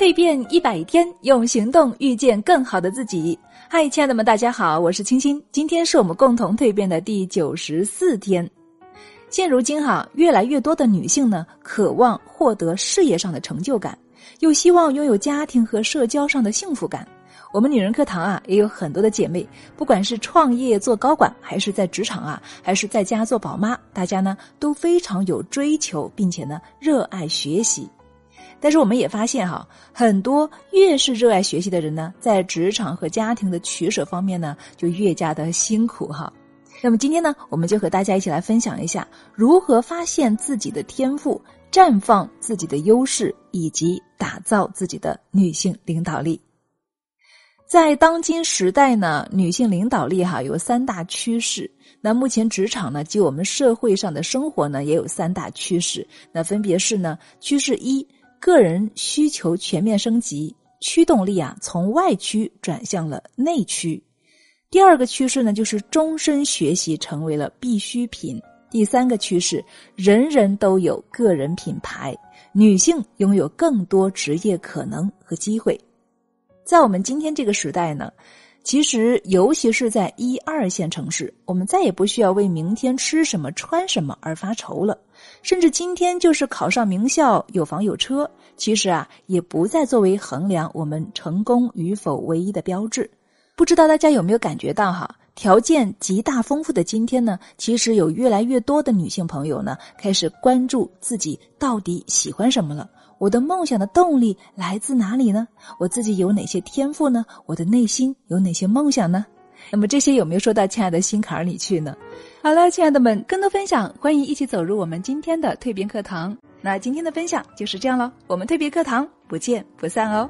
蜕变一百天，用行动遇见更好的自己。嗨，亲爱的们，大家好，我是清新。今天是我们共同蜕变的第九十四天。现如今哈，越来越多的女性呢，渴望获得事业上的成就感，又希望拥有家庭和社交上的幸福感。我们女人课堂啊，也有很多的姐妹，不管是创业做高管，还是在职场啊，还是在家做宝妈，大家呢都非常有追求，并且呢热爱学习。但是我们也发现哈，很多越是热爱学习的人呢，在职场和家庭的取舍方面呢，就越加的辛苦哈。那么今天呢，我们就和大家一起来分享一下，如何发现自己的天赋，绽放自己的优势，以及打造自己的女性领导力。在当今时代呢，女性领导力哈有三大趋势。那目前职场呢，及我们社会上的生活呢，也有三大趋势。那分别是呢，趋势一。个人需求全面升级，驱动力啊从外驱转向了内驱。第二个趋势呢，就是终身学习成为了必需品。第三个趋势，人人都有个人品牌，女性拥有更多职业可能和机会。在我们今天这个时代呢。其实，尤其是在一二线城市，我们再也不需要为明天吃什么、穿什么而发愁了。甚至今天，就是考上名校、有房有车，其实啊，也不再作为衡量我们成功与否唯一的标志。不知道大家有没有感觉到哈？条件极大丰富的今天呢，其实有越来越多的女性朋友呢，开始关注自己到底喜欢什么了。我的梦想的动力来自哪里呢？我自己有哪些天赋呢？我的内心有哪些梦想呢？那么这些有没有说到亲爱的心坎儿里去呢？好了，亲爱的们，更多分享，欢迎一起走入我们今天的蜕变课堂。那今天的分享就是这样了，我们蜕变课堂不见不散哦。